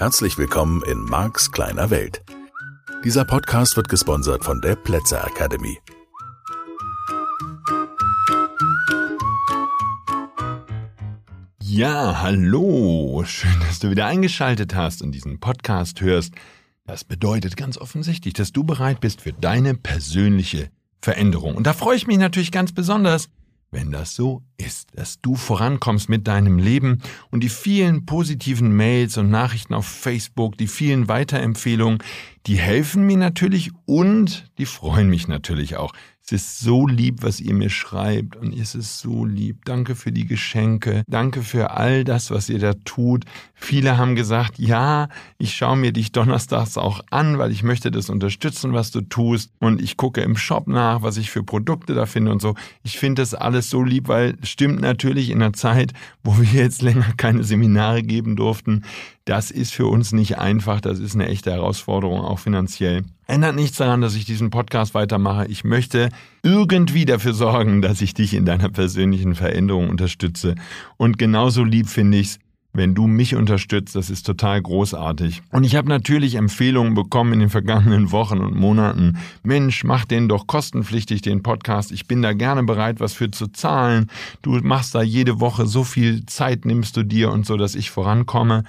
Herzlich willkommen in Marks kleiner Welt. Dieser Podcast wird gesponsert von der Plätzer Academy. Ja, hallo. Schön, dass du wieder eingeschaltet hast und diesen Podcast hörst. Das bedeutet ganz offensichtlich, dass du bereit bist für deine persönliche Veränderung. Und da freue ich mich natürlich ganz besonders, wenn das so ist, dass du vorankommst mit deinem Leben und die vielen positiven Mails und Nachrichten auf Facebook, die vielen Weiterempfehlungen, die helfen mir natürlich und die freuen mich natürlich auch. Es ist so lieb, was ihr mir schreibt und es ist so lieb. Danke für die Geschenke. Danke für all das, was ihr da tut. Viele haben gesagt, ja, ich schaue mir dich donnerstags auch an, weil ich möchte das unterstützen, was du tust. Und ich gucke im Shop nach, was ich für Produkte da finde und so. Ich finde das alles so lieb, weil stimmt natürlich in einer Zeit, wo wir jetzt länger keine Seminare geben durften, das ist für uns nicht einfach. Das ist eine echte Herausforderung, auch finanziell. Ändert nichts daran, dass ich diesen Podcast weitermache. Ich möchte irgendwie dafür sorgen, dass ich dich in deiner persönlichen Veränderung unterstütze. Und genauso lieb finde ich es, wenn du mich unterstützt, das ist total großartig. Und ich habe natürlich Empfehlungen bekommen in den vergangenen Wochen und Monaten. Mensch, mach den doch kostenpflichtig, den Podcast. Ich bin da gerne bereit, was für zu zahlen. Du machst da jede Woche so viel Zeit, nimmst du dir und so, dass ich vorankomme.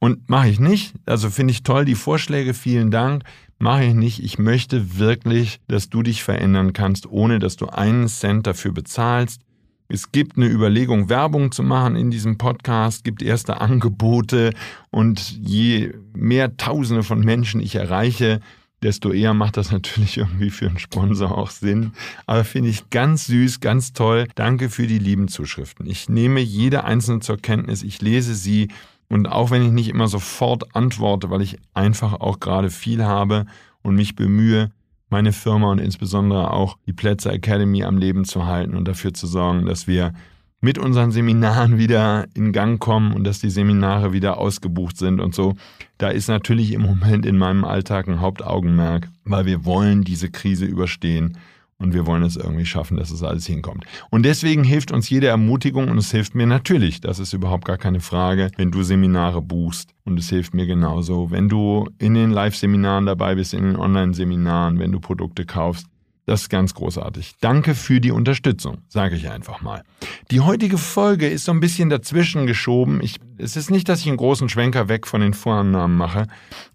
Und mache ich nicht. Also finde ich toll die Vorschläge. Vielen Dank. Mache ich nicht. Ich möchte wirklich, dass du dich verändern kannst, ohne dass du einen Cent dafür bezahlst. Es gibt eine Überlegung, Werbung zu machen in diesem Podcast, gibt erste Angebote und je mehr Tausende von Menschen ich erreiche, desto eher macht das natürlich irgendwie für einen Sponsor auch Sinn. Aber finde ich ganz süß, ganz toll. Danke für die lieben Zuschriften. Ich nehme jede einzelne zur Kenntnis, ich lese sie und auch wenn ich nicht immer sofort antworte, weil ich einfach auch gerade viel habe und mich bemühe, meine Firma und insbesondere auch die Plätze Academy am Leben zu halten und dafür zu sorgen, dass wir mit unseren Seminaren wieder in Gang kommen und dass die Seminare wieder ausgebucht sind und so. Da ist natürlich im Moment in meinem Alltag ein Hauptaugenmerk, weil wir wollen diese Krise überstehen und wir wollen es irgendwie schaffen, dass es alles hinkommt. Und deswegen hilft uns jede Ermutigung und es hilft mir natürlich, das ist überhaupt gar keine Frage, wenn du Seminare buchst. Und es hilft mir genauso, wenn du in den Live-Seminaren dabei bist, in den Online-Seminaren, wenn du Produkte kaufst. Das ist ganz großartig. Danke für die Unterstützung, sage ich einfach mal. Die heutige Folge ist so ein bisschen dazwischen geschoben. Ich, es ist nicht, dass ich einen großen Schwenker weg von den Vorannahmen mache,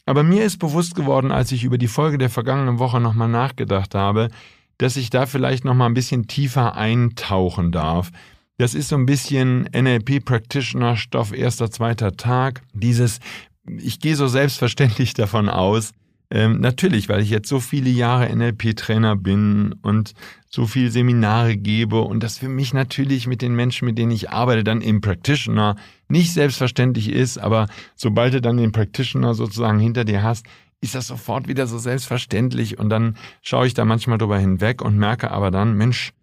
aber mir ist bewusst geworden, als ich über die Folge der vergangenen Woche nochmal nachgedacht habe, dass ich da vielleicht noch mal ein bisschen tiefer eintauchen darf. Das ist so ein bisschen NLP Practitioner Stoff erster, zweiter Tag. Dieses, ich gehe so selbstverständlich davon aus, ähm, natürlich, weil ich jetzt so viele Jahre NLP-Trainer bin und so viele Seminare gebe und das für mich natürlich mit den Menschen, mit denen ich arbeite, dann im Practitioner nicht selbstverständlich ist, aber sobald du dann den Practitioner sozusagen hinter dir hast, ist das sofort wieder so selbstverständlich und dann schaue ich da manchmal drüber hinweg und merke aber dann, Mensch,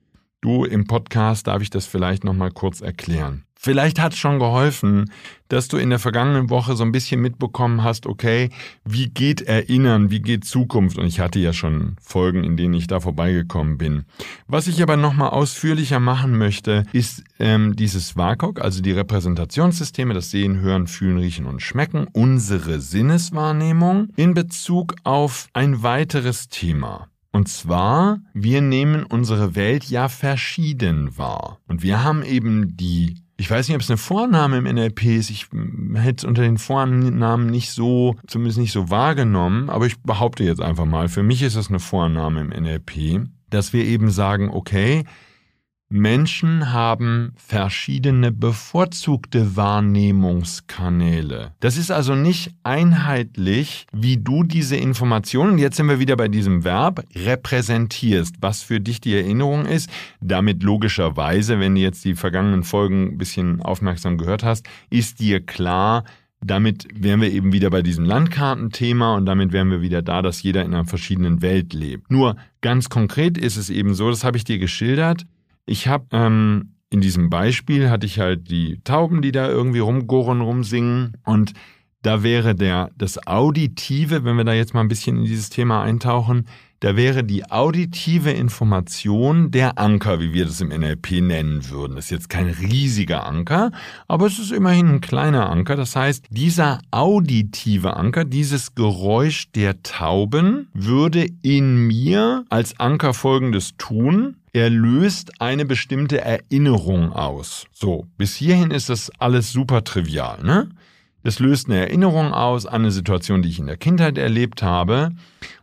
du im Podcast darf ich das vielleicht nochmal kurz erklären. Vielleicht hat es schon geholfen, dass du in der vergangenen Woche so ein bisschen mitbekommen hast, okay, wie geht Erinnern, wie geht Zukunft? Und ich hatte ja schon Folgen, in denen ich da vorbeigekommen bin. Was ich aber nochmal ausführlicher machen möchte, ist ähm, dieses WAKOK, also die Repräsentationssysteme, das Sehen, Hören, Fühlen, Riechen und Schmecken, unsere Sinneswahrnehmung in Bezug auf ein weiteres Thema. Und zwar, wir nehmen unsere Welt ja verschieden wahr. Und wir haben eben die ich weiß nicht, ob es eine Vorname im NLP ist. Ich hätte es unter den Vornamen nicht so, zumindest nicht so wahrgenommen, aber ich behaupte jetzt einfach mal, für mich ist es eine Vorname im NLP, dass wir eben sagen, okay, Menschen haben verschiedene bevorzugte Wahrnehmungskanäle. Das ist also nicht einheitlich, wie du diese Informationen, jetzt sind wir wieder bei diesem Verb, repräsentierst, was für dich die Erinnerung ist. Damit logischerweise, wenn du jetzt die vergangenen Folgen ein bisschen aufmerksam gehört hast, ist dir klar, damit wären wir eben wieder bei diesem Landkartenthema und damit wären wir wieder da, dass jeder in einer verschiedenen Welt lebt. Nur ganz konkret ist es eben so, das habe ich dir geschildert, ich habe ähm, in diesem Beispiel hatte ich halt die Tauben, die da irgendwie rumgurren, rumsingen und da wäre der das Auditive, wenn wir da jetzt mal ein bisschen in dieses Thema eintauchen, da wäre die auditive Information der Anker, wie wir das im NLP nennen würden. Das ist jetzt kein riesiger Anker, aber es ist immerhin ein kleiner Anker. Das heißt, dieser auditive Anker, dieses Geräusch der Tauben, würde in mir als Anker Folgendes tun. Er löst eine bestimmte Erinnerung aus. So, bis hierhin ist das alles super trivial, ne? Das löst eine Erinnerung aus an eine Situation, die ich in der Kindheit erlebt habe.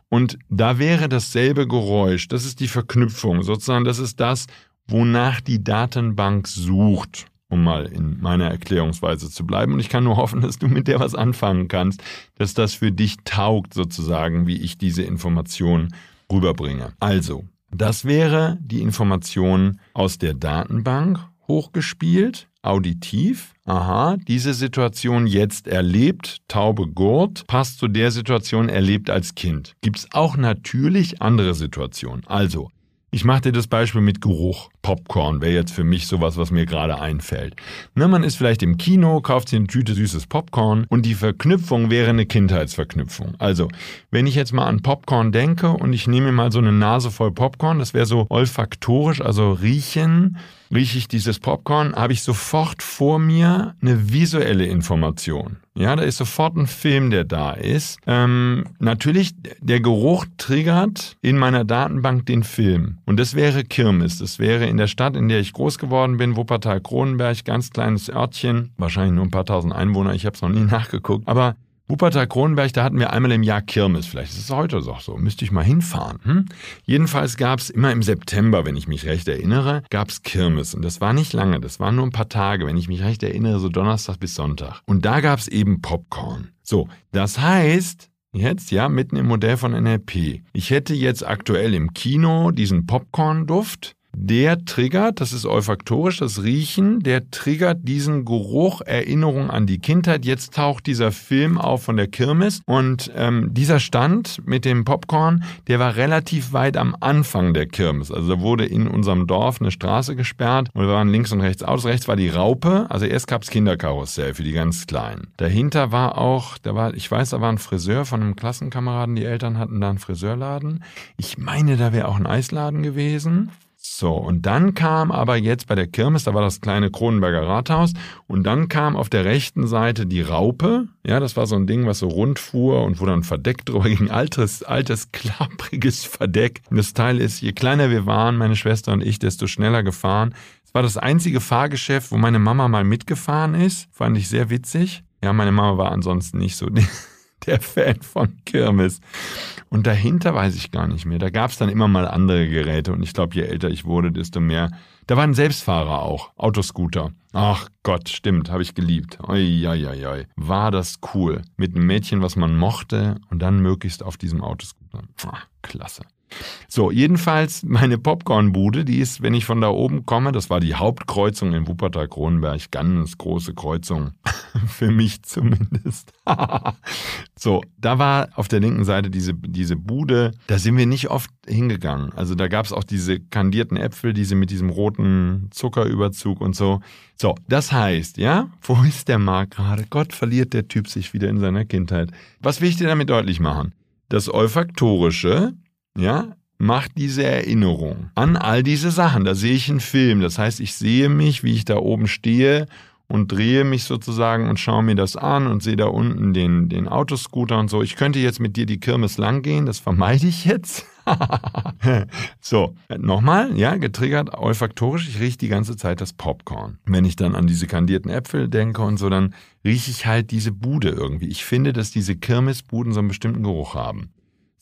Und da wäre dasselbe Geräusch. Das ist die Verknüpfung. Sozusagen, das ist das, wonach die Datenbank sucht, um mal in meiner Erklärungsweise zu bleiben. Und ich kann nur hoffen, dass du mit der was anfangen kannst, dass das für dich taugt, sozusagen, wie ich diese Information rüberbringe. Also, das wäre die Information aus der Datenbank hochgespielt auditiv, aha, diese Situation jetzt erlebt, taube Gurt, passt zu der Situation erlebt als Kind. Gibt es auch natürlich andere Situationen. Also, ich mache dir das Beispiel mit Geruch. Popcorn wäre jetzt für mich sowas, was mir gerade einfällt. Ne, man ist vielleicht im Kino, kauft sich eine Tüte süßes Popcorn und die Verknüpfung wäre eine Kindheitsverknüpfung. Also, wenn ich jetzt mal an Popcorn denke und ich nehme mal so eine Nase voll Popcorn, das wäre so olfaktorisch, also riechen, rieche ich dieses Popcorn, habe ich sofort vor mir eine visuelle Information. Ja, da ist sofort ein Film, der da ist. Ähm, natürlich, der Geruch triggert in meiner Datenbank den Film. Und das wäre Kirmes. Das wäre in der Stadt, in der ich groß geworden bin, Wuppertal-Kronenberg, ganz kleines Örtchen, wahrscheinlich nur ein paar tausend Einwohner, ich habe es noch nie nachgeguckt. Aber Wuppertal-Kronenberg, da hatten wir einmal im Jahr Kirmes. Vielleicht ist es heute auch so. Müsste ich mal hinfahren. Hm? Jedenfalls gab es immer im September, wenn ich mich recht erinnere, gab es Kirmes. Und das war nicht lange, das waren nur ein paar Tage, wenn ich mich recht erinnere, so Donnerstag bis Sonntag. Und da gab es eben Popcorn. So, das heißt, Jetzt, ja, mitten im Modell von NLP. Ich hätte jetzt aktuell im Kino diesen Popcorn-Duft der triggert, das ist olfaktorisch, das Riechen, der triggert diesen Geruch, Erinnerung an die Kindheit. Jetzt taucht dieser Film auf von der Kirmes und ähm, dieser Stand mit dem Popcorn, der war relativ weit am Anfang der Kirmes. Also da wurde in unserem Dorf eine Straße gesperrt und wir waren links und rechts aus. Rechts war die Raupe, also erst gab's Kinderkarussell für die ganz Kleinen. Dahinter war auch, da war, ich weiß, da war ein Friseur von einem Klassenkameraden, die Eltern hatten da einen Friseurladen. Ich meine, da wäre auch ein Eisladen gewesen. So, und dann kam aber jetzt bei der Kirmes, da war das kleine Kronenberger Rathaus, und dann kam auf der rechten Seite die Raupe. Ja, das war so ein Ding, was so rund fuhr und wo dann Verdeck drüber ging. Altes, altes, klappriges Verdeck. Und das Teil ist, je kleiner wir waren, meine Schwester und ich, desto schneller gefahren. Es war das einzige Fahrgeschäft, wo meine Mama mal mitgefahren ist. Fand ich sehr witzig. Ja, meine Mama war ansonsten nicht so der Fan von Kirmes. Und dahinter weiß ich gar nicht mehr. Da gab es dann immer mal andere Geräte und ich glaube, je älter ich wurde, desto mehr. Da waren Selbstfahrer auch, Autoscooter. Ach Gott, stimmt, habe ich geliebt. Oi, oi, oi, oi. War das cool. Mit einem Mädchen, was man mochte und dann möglichst auf diesem Autoscooter. Ach, klasse. So, jedenfalls meine Popcornbude, die ist, wenn ich von da oben komme, das war die Hauptkreuzung in Wuppertal-Kronenberg, ganz große Kreuzung, für mich zumindest. so, da war auf der linken Seite diese, diese Bude, da sind wir nicht oft hingegangen. Also da gab es auch diese kandierten Äpfel, diese mit diesem roten Zuckerüberzug und so. So, das heißt, ja, wo ist der Markt gerade? Gott, verliert der Typ sich wieder in seiner Kindheit. Was will ich dir damit deutlich machen? Das Olfaktorische, ja, macht diese Erinnerung an all diese Sachen. Da sehe ich einen Film. Das heißt, ich sehe mich, wie ich da oben stehe und drehe mich sozusagen und schaue mir das an und sehe da unten den, den Autoscooter und so. Ich könnte jetzt mit dir die Kirmes lang gehen, das vermeide ich jetzt. so, nochmal, ja, getriggert olfaktorisch, ich rieche die ganze Zeit das Popcorn. Wenn ich dann an diese kandierten Äpfel denke und so, dann rieche ich halt diese Bude irgendwie. Ich finde, dass diese Kirmesbuden so einen bestimmten Geruch haben.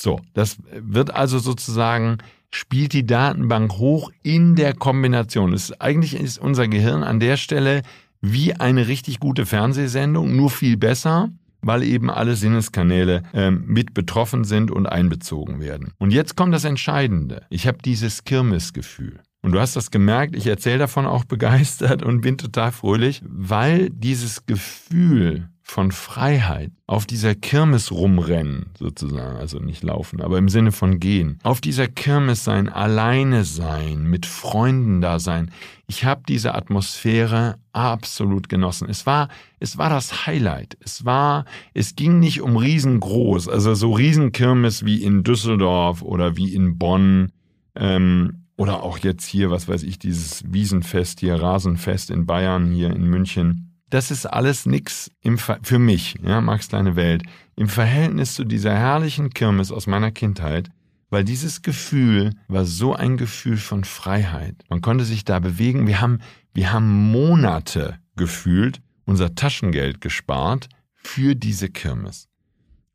So, das wird also sozusagen, spielt die Datenbank hoch in der Kombination. Es, eigentlich ist unser Gehirn an der Stelle wie eine richtig gute Fernsehsendung, nur viel besser, weil eben alle Sinneskanäle ähm, mit betroffen sind und einbezogen werden. Und jetzt kommt das Entscheidende. Ich habe dieses Kirmesgefühl. Und du hast das gemerkt, ich erzähle davon auch begeistert und bin total fröhlich, weil dieses Gefühl von Freiheit, auf dieser Kirmes rumrennen, sozusagen, also nicht laufen, aber im Sinne von gehen, auf dieser Kirmes sein, alleine sein, mit Freunden da sein. Ich habe diese Atmosphäre absolut genossen. Es war, es war das Highlight. Es war, es ging nicht um riesengroß, also so Riesenkirmes wie in Düsseldorf oder wie in Bonn. Ähm, oder auch jetzt hier, was weiß ich, dieses Wiesenfest hier, Rasenfest in Bayern, hier in München das ist alles nix im Ver für mich, ja, Max kleine Welt, im Verhältnis zu dieser herrlichen Kirmes aus meiner Kindheit, weil dieses Gefühl war so ein Gefühl von Freiheit. Man konnte sich da bewegen. Wir haben, wir haben Monate gefühlt unser Taschengeld gespart für diese Kirmes.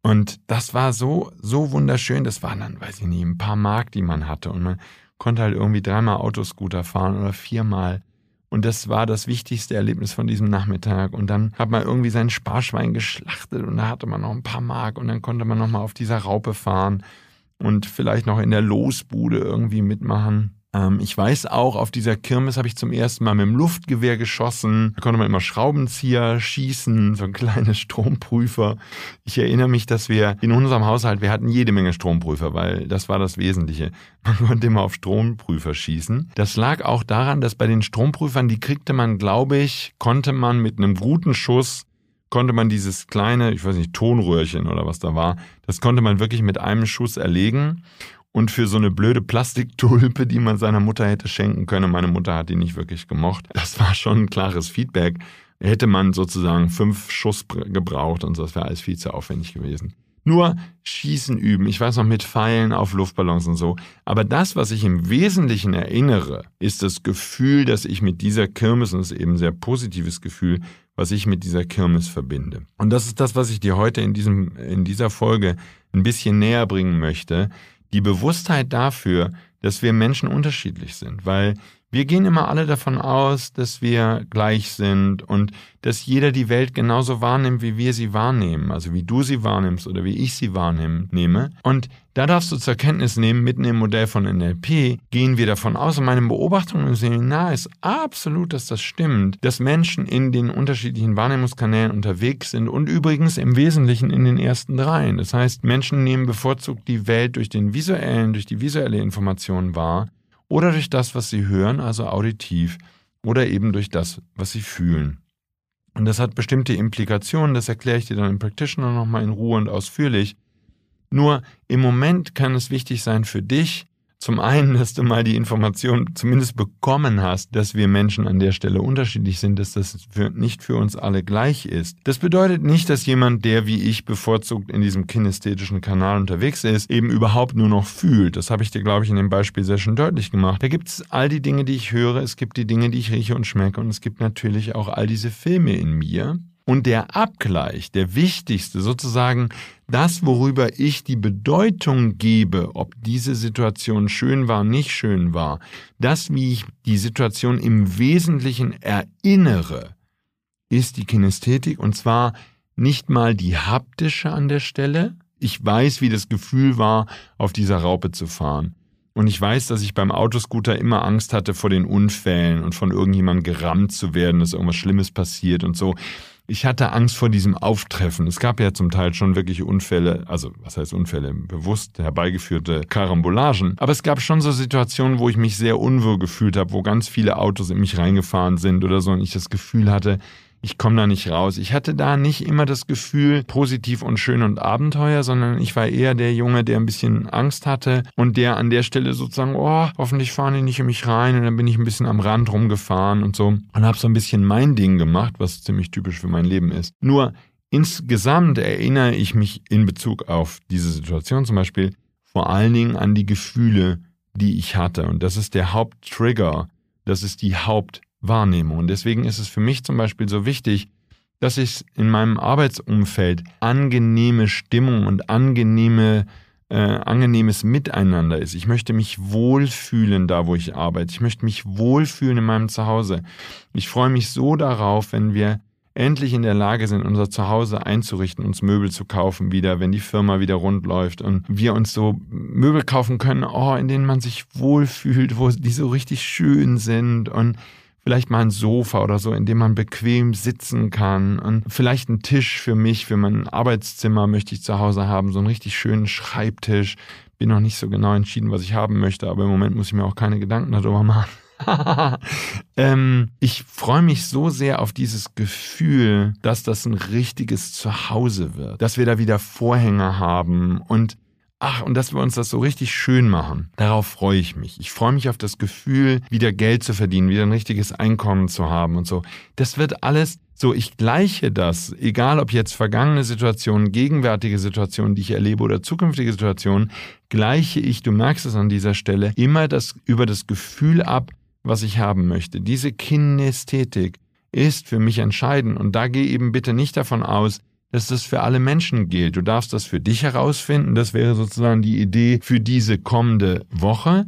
Und das war so, so wunderschön. Das waren dann, weiß ich nicht, ein paar Mark, die man hatte. Und man konnte halt irgendwie dreimal Autoscooter fahren oder viermal. Und das war das wichtigste Erlebnis von diesem Nachmittag. Und dann hat man irgendwie sein Sparschwein geschlachtet und da hatte man noch ein paar Mark und dann konnte man nochmal auf dieser Raupe fahren und vielleicht noch in der Losbude irgendwie mitmachen. Ähm, ich weiß auch, auf dieser Kirmes habe ich zum ersten Mal mit dem Luftgewehr geschossen. Da konnte man immer Schraubenzieher schießen, so ein kleines Stromprüfer. Ich erinnere mich, dass wir in unserem Haushalt, wir hatten jede Menge Stromprüfer, weil das war das Wesentliche. Man konnte immer auf Stromprüfer schießen. Das lag auch daran, dass bei den Stromprüfern, die kriegte man, glaube ich, konnte man mit einem guten Schuss konnte man dieses kleine, ich weiß nicht, Tonröhrchen oder was da war, das konnte man wirklich mit einem Schuss erlegen. Und für so eine blöde Plastiktulpe, die man seiner Mutter hätte schenken können, meine Mutter hat die nicht wirklich gemocht. Das war schon ein klares Feedback. Hätte man sozusagen fünf Schuss gebraucht und so, das wäre alles viel zu aufwendig gewesen. Nur Schießen üben, ich weiß noch mit Pfeilen auf Luftballons und so. Aber das, was ich im Wesentlichen erinnere, ist das Gefühl, dass ich mit dieser Kirmes, und das ist eben ein sehr positives Gefühl, was ich mit dieser Kirmes verbinde. Und das ist das, was ich dir heute in, diesem, in dieser Folge ein bisschen näher bringen möchte, die Bewusstheit dafür, dass wir Menschen unterschiedlich sind, weil wir gehen immer alle davon aus, dass wir gleich sind und dass jeder die Welt genauso wahrnimmt, wie wir sie wahrnehmen, also wie du sie wahrnimmst oder wie ich sie wahrnehme. Und da darfst du zur Kenntnis nehmen, mitten im Modell von NLP gehen wir davon aus, und meine Beobachtung im Seminar ist absolut, dass das stimmt, dass Menschen in den unterschiedlichen Wahrnehmungskanälen unterwegs sind und übrigens im Wesentlichen in den ersten dreien. Das heißt, Menschen nehmen bevorzugt die Welt durch den visuellen, durch die visuelle Information wahr oder durch das, was sie hören, also auditiv, oder eben durch das, was sie fühlen. Und das hat bestimmte Implikationen, das erkläre ich dir dann im Practitioner nochmal in Ruhe und ausführlich. Nur im Moment kann es wichtig sein für dich, zum einen, dass du mal die Information zumindest bekommen hast, dass wir Menschen an der Stelle unterschiedlich sind, dass das für, nicht für uns alle gleich ist. Das bedeutet nicht, dass jemand, der wie ich bevorzugt in diesem kinästhetischen Kanal unterwegs ist, eben überhaupt nur noch fühlt. Das habe ich dir, glaube ich, in dem Beispiel sehr schön deutlich gemacht. Da gibt es all die Dinge, die ich höre, es gibt die Dinge, die ich rieche und schmecke und es gibt natürlich auch all diese Filme in mir, und der Abgleich, der wichtigste, sozusagen das, worüber ich die Bedeutung gebe, ob diese Situation schön war, nicht schön war, das, wie ich die Situation im Wesentlichen erinnere, ist die Kinästhetik und zwar nicht mal die haptische an der Stelle. Ich weiß, wie das Gefühl war, auf dieser Raupe zu fahren. Und ich weiß, dass ich beim Autoscooter immer Angst hatte vor den Unfällen und von irgendjemandem gerammt zu werden, dass irgendwas Schlimmes passiert und so ich hatte Angst vor diesem Auftreffen. Es gab ja zum Teil schon wirklich Unfälle, also was heißt Unfälle, bewusst herbeigeführte Karambolagen. Aber es gab schon so Situationen, wo ich mich sehr unwohl gefühlt habe, wo ganz viele Autos in mich reingefahren sind oder so und ich das Gefühl hatte, ich komme da nicht raus. Ich hatte da nicht immer das Gefühl, positiv und schön und Abenteuer, sondern ich war eher der Junge, der ein bisschen Angst hatte und der an der Stelle sozusagen, oh, hoffentlich fahren die nicht in mich rein und dann bin ich ein bisschen am Rand rumgefahren und so und habe so ein bisschen mein Ding gemacht, was ziemlich typisch für mein Leben ist. Nur insgesamt erinnere ich mich in Bezug auf diese Situation zum Beispiel vor allen Dingen an die Gefühle, die ich hatte und das ist der Haupttrigger, das ist die Haupt Wahrnehmung. Und deswegen ist es für mich zum Beispiel so wichtig, dass ich in meinem Arbeitsumfeld angenehme Stimmung und angenehme, äh, angenehmes Miteinander ist. Ich möchte mich wohlfühlen da, wo ich arbeite. Ich möchte mich wohlfühlen in meinem Zuhause. Ich freue mich so darauf, wenn wir endlich in der Lage sind, unser Zuhause einzurichten, uns Möbel zu kaufen wieder, wenn die Firma wieder rund läuft und wir uns so Möbel kaufen können, oh, in denen man sich wohlfühlt, wo die so richtig schön sind und vielleicht mal ein Sofa oder so, in dem man bequem sitzen kann und vielleicht ein Tisch für mich, für mein Arbeitszimmer möchte ich zu Hause haben, so einen richtig schönen Schreibtisch. Bin noch nicht so genau entschieden, was ich haben möchte, aber im Moment muss ich mir auch keine Gedanken darüber machen. ähm, ich freue mich so sehr auf dieses Gefühl, dass das ein richtiges Zuhause wird, dass wir da wieder Vorhänge haben und Ach, und dass wir uns das so richtig schön machen. Darauf freue ich mich. Ich freue mich auf das Gefühl, wieder Geld zu verdienen, wieder ein richtiges Einkommen zu haben und so. Das wird alles so, ich gleiche das, egal ob jetzt vergangene Situationen, gegenwärtige Situationen, die ich erlebe oder zukünftige Situationen, gleiche ich, du merkst es an dieser Stelle, immer das über das Gefühl ab, was ich haben möchte. Diese Kinästhetik ist für mich entscheidend und da geh eben bitte nicht davon aus, dass das für alle Menschen gilt. Du darfst das für dich herausfinden. Das wäre sozusagen die Idee für diese kommende Woche,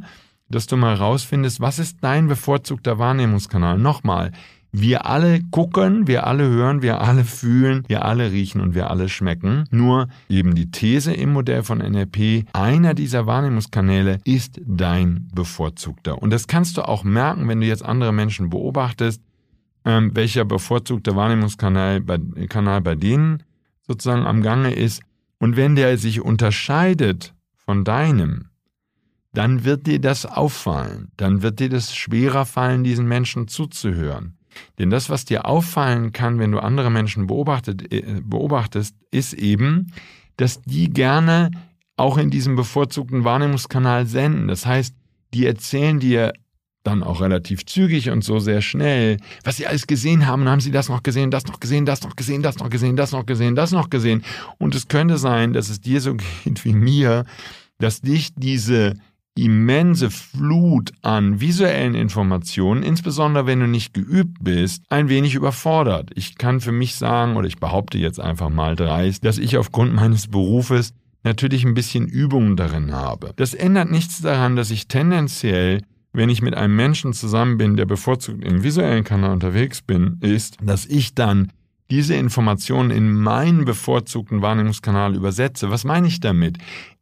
dass du mal herausfindest, was ist dein bevorzugter Wahrnehmungskanal? Nochmal, wir alle gucken, wir alle hören, wir alle fühlen, wir alle riechen und wir alle schmecken. Nur eben die These im Modell von NLP, einer dieser Wahrnehmungskanäle ist dein bevorzugter. Und das kannst du auch merken, wenn du jetzt andere Menschen beobachtest, ähm, welcher bevorzugte Wahrnehmungskanal bei, Kanal bei denen sozusagen am Gange ist. Und wenn der sich unterscheidet von deinem, dann wird dir das auffallen, dann wird dir das schwerer fallen, diesen Menschen zuzuhören. Denn das, was dir auffallen kann, wenn du andere Menschen äh, beobachtest, ist eben, dass die gerne auch in diesem bevorzugten Wahrnehmungskanal senden. Das heißt, die erzählen dir dann auch relativ zügig und so sehr schnell, was sie alles gesehen haben, haben sie das noch gesehen, das noch gesehen, das noch gesehen, das noch gesehen, das noch gesehen, das noch gesehen. Und es könnte sein, dass es dir so geht wie mir, dass dich diese immense Flut an visuellen Informationen, insbesondere wenn du nicht geübt bist, ein wenig überfordert. Ich kann für mich sagen, oder ich behaupte jetzt einfach mal dreist, dass ich aufgrund meines Berufes natürlich ein bisschen Übung darin habe. Das ändert nichts daran, dass ich tendenziell wenn ich mit einem Menschen zusammen bin, der bevorzugt im visuellen Kanal unterwegs bin, ist, dass ich dann diese Informationen in meinen bevorzugten Wahrnehmungskanal übersetze. Was meine ich damit?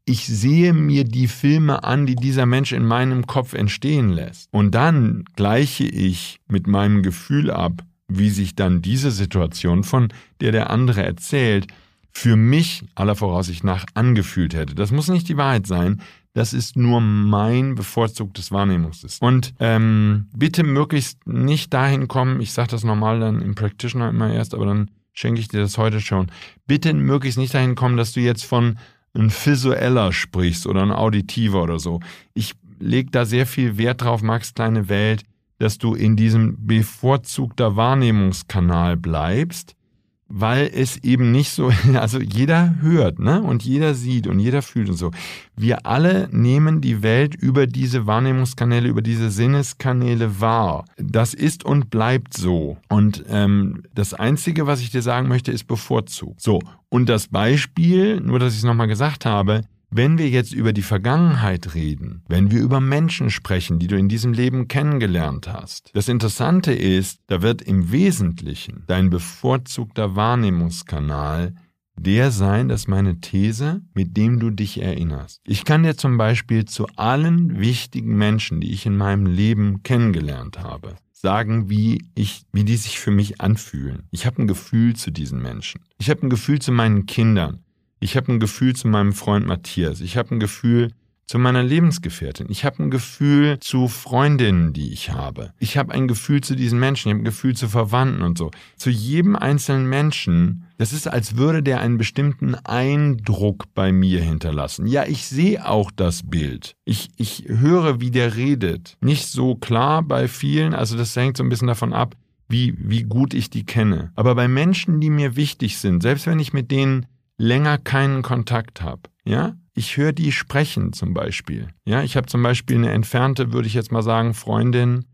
ich sehe mir die Filme an, die dieser Mensch in meinem Kopf entstehen lässt. Und dann gleiche ich mit meinem Gefühl ab, wie sich dann diese Situation, von der der andere erzählt, für mich aller Voraussicht nach angefühlt hätte. Das muss nicht die Wahrheit sein. Das ist nur mein bevorzugtes Wahrnehmungssystem. Und ähm, bitte möglichst nicht dahin kommen, ich sage das normal dann im Practitioner immer erst, aber dann schenke ich dir das heute schon. Bitte möglichst nicht dahin kommen, dass du jetzt von ein visueller sprichst oder ein auditiver oder so. Ich lege da sehr viel Wert drauf, Max kleine Welt, dass du in diesem bevorzugter Wahrnehmungskanal bleibst weil es eben nicht so, also jeder hört, ne? Und jeder sieht und jeder fühlt und so. Wir alle nehmen die Welt über diese Wahrnehmungskanäle, über diese Sinneskanäle wahr. Das ist und bleibt so. Und ähm, das Einzige, was ich dir sagen möchte, ist bevorzugt. So, und das Beispiel, nur dass ich es nochmal gesagt habe, wenn wir jetzt über die Vergangenheit reden, wenn wir über Menschen sprechen, die du in diesem Leben kennengelernt hast, das Interessante ist, da wird im Wesentlichen dein bevorzugter Wahrnehmungskanal der sein, dass meine These, mit dem du dich erinnerst. Ich kann dir zum Beispiel zu allen wichtigen Menschen, die ich in meinem Leben kennengelernt habe, sagen, wie ich, wie die sich für mich anfühlen. Ich habe ein Gefühl zu diesen Menschen. Ich habe ein Gefühl zu meinen Kindern. Ich habe ein Gefühl zu meinem Freund Matthias. Ich habe ein Gefühl zu meiner Lebensgefährtin. Ich habe ein Gefühl zu Freundinnen, die ich habe. Ich habe ein Gefühl zu diesen Menschen. Ich habe ein Gefühl zu Verwandten und so. Zu jedem einzelnen Menschen. Das ist, als würde der einen bestimmten Eindruck bei mir hinterlassen. Ja, ich sehe auch das Bild. Ich, ich höre, wie der redet. Nicht so klar bei vielen. Also das hängt so ein bisschen davon ab, wie, wie gut ich die kenne. Aber bei Menschen, die mir wichtig sind, selbst wenn ich mit denen länger keinen Kontakt habe, ja, ich höre die sprechen zum Beispiel. Ja, ich habe zum Beispiel eine entfernte, würde ich jetzt mal sagen, Freundin,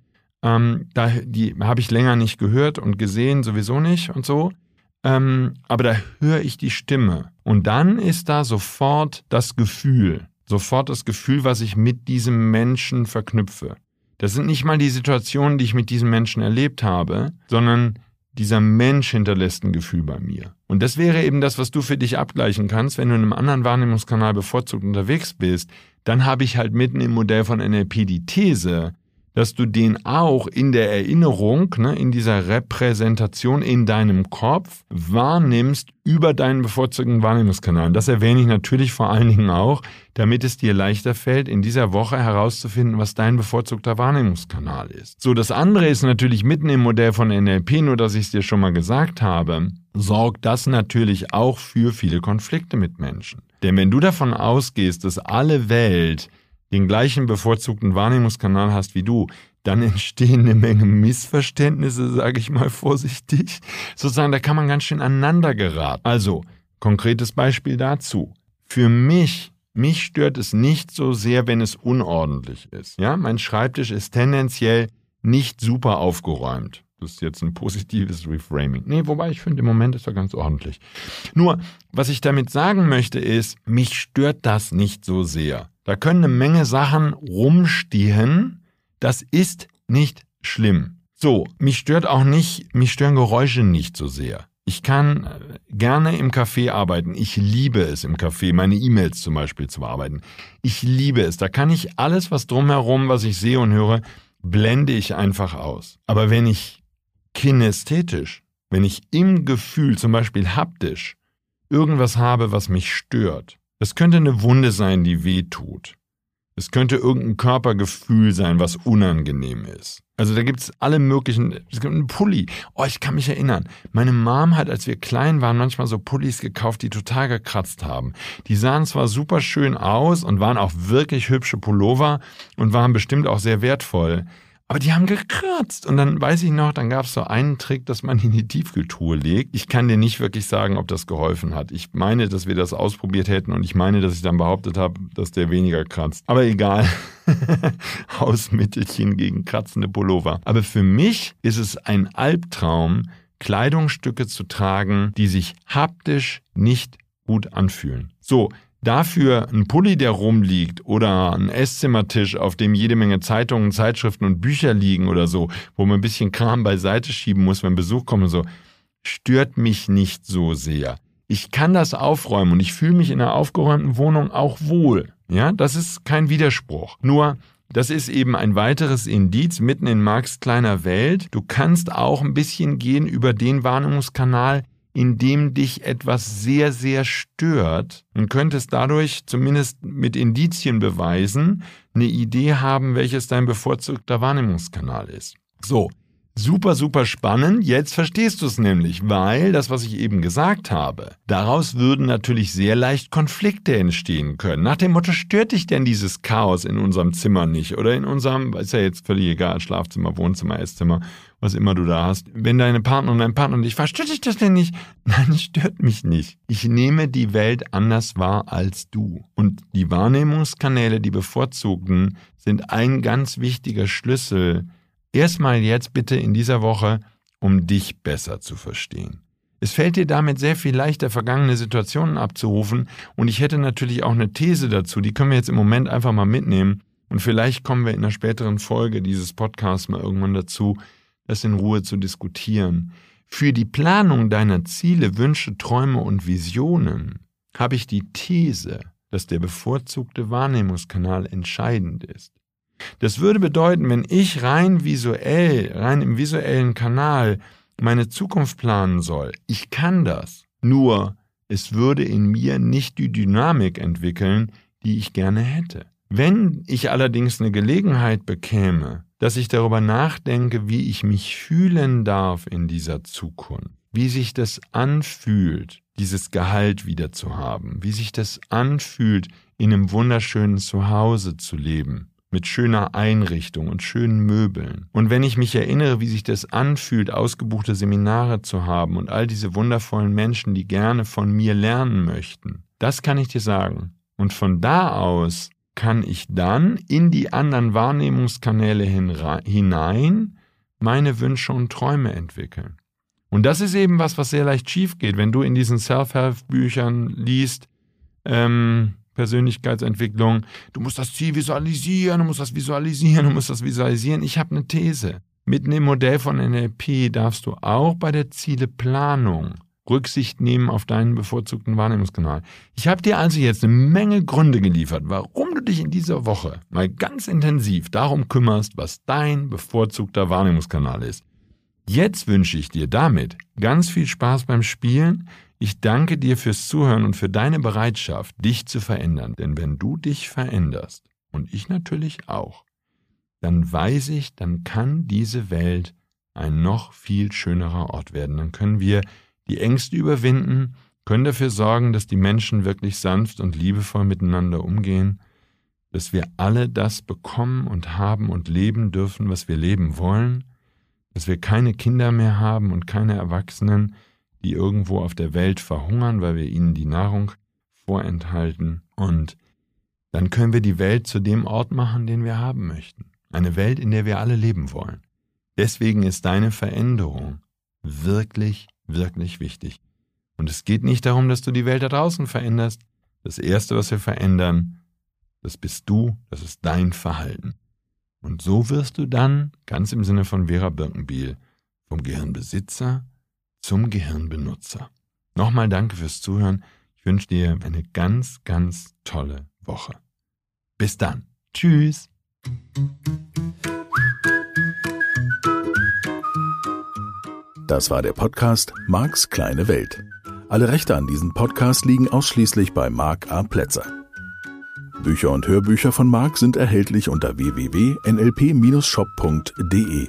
ähm, da, die habe ich länger nicht gehört und gesehen, sowieso nicht und so. Ähm, aber da höre ich die Stimme. Und dann ist da sofort das Gefühl, sofort das Gefühl, was ich mit diesem Menschen verknüpfe. Das sind nicht mal die Situationen, die ich mit diesem Menschen erlebt habe, sondern dieser Mensch hinterlässt ein Gefühl bei mir. Und das wäre eben das, was du für dich abgleichen kannst, wenn du in einem anderen Wahrnehmungskanal bevorzugt unterwegs bist, dann habe ich halt mitten im Modell von NLP die These, dass du den auch in der Erinnerung, ne, in dieser Repräsentation in deinem Kopf wahrnimmst über deinen bevorzugten Wahrnehmungskanal. Und das erwähne ich natürlich vor allen Dingen auch, damit es dir leichter fällt, in dieser Woche herauszufinden, was dein bevorzugter Wahrnehmungskanal ist. So, das andere ist natürlich mitten im Modell von NLP, nur dass ich es dir schon mal gesagt habe, sorgt das natürlich auch für viele Konflikte mit Menschen. Denn wenn du davon ausgehst, dass alle Welt den gleichen bevorzugten Wahrnehmungskanal hast wie du, dann entstehen eine Menge Missverständnisse, sage ich mal vorsichtig. Sozusagen, da kann man ganz schön aneinander geraten. Also, konkretes Beispiel dazu. Für mich, mich stört es nicht so sehr, wenn es unordentlich ist. Ja, mein Schreibtisch ist tendenziell nicht super aufgeräumt. Das ist jetzt ein positives Reframing. Nee, wobei ich finde, im Moment ist er ganz ordentlich. Nur, was ich damit sagen möchte, ist, mich stört das nicht so sehr. Da können eine Menge Sachen rumstehen. Das ist nicht schlimm. So, mich stört auch nicht, mich stören Geräusche nicht so sehr. Ich kann äh, gerne im Café arbeiten. Ich liebe es im Café, meine E-Mails zum Beispiel zu bearbeiten. Ich liebe es. Da kann ich alles, was drumherum, was ich sehe und höre, blende ich einfach aus. Aber wenn ich kinästhetisch, wenn ich im Gefühl, zum Beispiel haptisch, irgendwas habe, was mich stört, es könnte eine Wunde sein, die weh tut. Es könnte irgendein Körpergefühl sein, was unangenehm ist. Also da gibt es alle möglichen, es gibt einen Pulli. Oh, ich kann mich erinnern. Meine Mom hat, als wir klein waren, manchmal so Pullis gekauft, die total gekratzt haben. Die sahen zwar super schön aus und waren auch wirklich hübsche Pullover und waren bestimmt auch sehr wertvoll. Aber die haben gekratzt. Und dann weiß ich noch, dann gab es so einen Trick, dass man in die Tiefkühltruhe legt. Ich kann dir nicht wirklich sagen, ob das geholfen hat. Ich meine, dass wir das ausprobiert hätten und ich meine, dass ich dann behauptet habe, dass der weniger kratzt. Aber egal. Hausmittelchen gegen kratzende Pullover. Aber für mich ist es ein Albtraum, Kleidungsstücke zu tragen, die sich haptisch nicht gut anfühlen. So, Dafür ein Pulli, der rumliegt oder ein Esszimmertisch, auf dem jede Menge Zeitungen, Zeitschriften und Bücher liegen oder so, wo man ein bisschen Kram beiseite schieben muss, wenn Besuch kommt und so, stört mich nicht so sehr. Ich kann das aufräumen und ich fühle mich in einer aufgeräumten Wohnung auch wohl. Ja, das ist kein Widerspruch. Nur, das ist eben ein weiteres Indiz mitten in Marx kleiner Welt. Du kannst auch ein bisschen gehen über den Warnungskanal, in dem dich etwas sehr, sehr stört und könntest dadurch zumindest mit Indizien beweisen, eine Idee haben, welches dein bevorzugter Wahrnehmungskanal ist. So, Super, super spannend. Jetzt verstehst du es nämlich, weil das, was ich eben gesagt habe, daraus würden natürlich sehr leicht Konflikte entstehen können. Nach dem Motto, stört dich denn dieses Chaos in unserem Zimmer nicht? Oder in unserem, ist ja jetzt völlig egal, Schlafzimmer, Wohnzimmer, Esszimmer, was immer du da hast. Wenn deine Partner und dein Partner dich fragt, stört dich das denn nicht? Nein, stört mich nicht. Ich nehme die Welt anders wahr als du. Und die Wahrnehmungskanäle, die bevorzugten, sind ein ganz wichtiger Schlüssel, Erstmal jetzt bitte in dieser Woche, um dich besser zu verstehen. Es fällt dir damit sehr viel leichter, vergangene Situationen abzurufen und ich hätte natürlich auch eine These dazu, die können wir jetzt im Moment einfach mal mitnehmen und vielleicht kommen wir in einer späteren Folge dieses Podcasts mal irgendwann dazu, das in Ruhe zu diskutieren. Für die Planung deiner Ziele, Wünsche, Träume und Visionen habe ich die These, dass der bevorzugte Wahrnehmungskanal entscheidend ist. Das würde bedeuten, wenn ich rein visuell, rein im visuellen Kanal meine Zukunft planen soll, ich kann das. Nur, es würde in mir nicht die Dynamik entwickeln, die ich gerne hätte. Wenn ich allerdings eine Gelegenheit bekäme, dass ich darüber nachdenke, wie ich mich fühlen darf in dieser Zukunft, wie sich das anfühlt, dieses Gehalt wieder zu haben, wie sich das anfühlt, in einem wunderschönen Zuhause zu leben, mit schöner Einrichtung und schönen Möbeln. Und wenn ich mich erinnere, wie sich das anfühlt, ausgebuchte Seminare zu haben und all diese wundervollen Menschen, die gerne von mir lernen möchten, das kann ich dir sagen. Und von da aus kann ich dann in die anderen Wahrnehmungskanäle hinein meine Wünsche und Träume entwickeln. Und das ist eben was, was sehr leicht schief geht, wenn du in diesen Self-Help-Büchern liest, ähm, Persönlichkeitsentwicklung. Du musst das Ziel visualisieren, du musst das visualisieren, du musst das visualisieren. Ich habe eine These. Mit dem Modell von NLP darfst du auch bei der Zieleplanung Rücksicht nehmen auf deinen bevorzugten Wahrnehmungskanal. Ich habe dir also jetzt eine Menge Gründe geliefert, warum du dich in dieser Woche mal ganz intensiv darum kümmerst, was dein bevorzugter Wahrnehmungskanal ist. Jetzt wünsche ich dir damit ganz viel Spaß beim Spielen. Ich danke dir fürs Zuhören und für deine Bereitschaft, dich zu verändern. Denn wenn du dich veränderst, und ich natürlich auch, dann weiß ich, dann kann diese Welt ein noch viel schönerer Ort werden. Dann können wir die Ängste überwinden, können dafür sorgen, dass die Menschen wirklich sanft und liebevoll miteinander umgehen, dass wir alle das bekommen und haben und leben dürfen, was wir leben wollen, dass wir keine Kinder mehr haben und keine Erwachsenen, die irgendwo auf der Welt verhungern, weil wir ihnen die Nahrung vorenthalten. Und dann können wir die Welt zu dem Ort machen, den wir haben möchten. Eine Welt, in der wir alle leben wollen. Deswegen ist deine Veränderung wirklich, wirklich wichtig. Und es geht nicht darum, dass du die Welt da draußen veränderst. Das Erste, was wir verändern, das bist du, das ist dein Verhalten. Und so wirst du dann, ganz im Sinne von Vera Birkenbiel, vom Gehirnbesitzer zum Gehirnbenutzer. Nochmal danke fürs Zuhören. Ich wünsche dir eine ganz, ganz tolle Woche. Bis dann. Tschüss. Das war der Podcast Marks kleine Welt. Alle Rechte an diesem Podcast liegen ausschließlich bei Mark A. Plätzer. Bücher und Hörbücher von Mark sind erhältlich unter www.nlp-shop.de.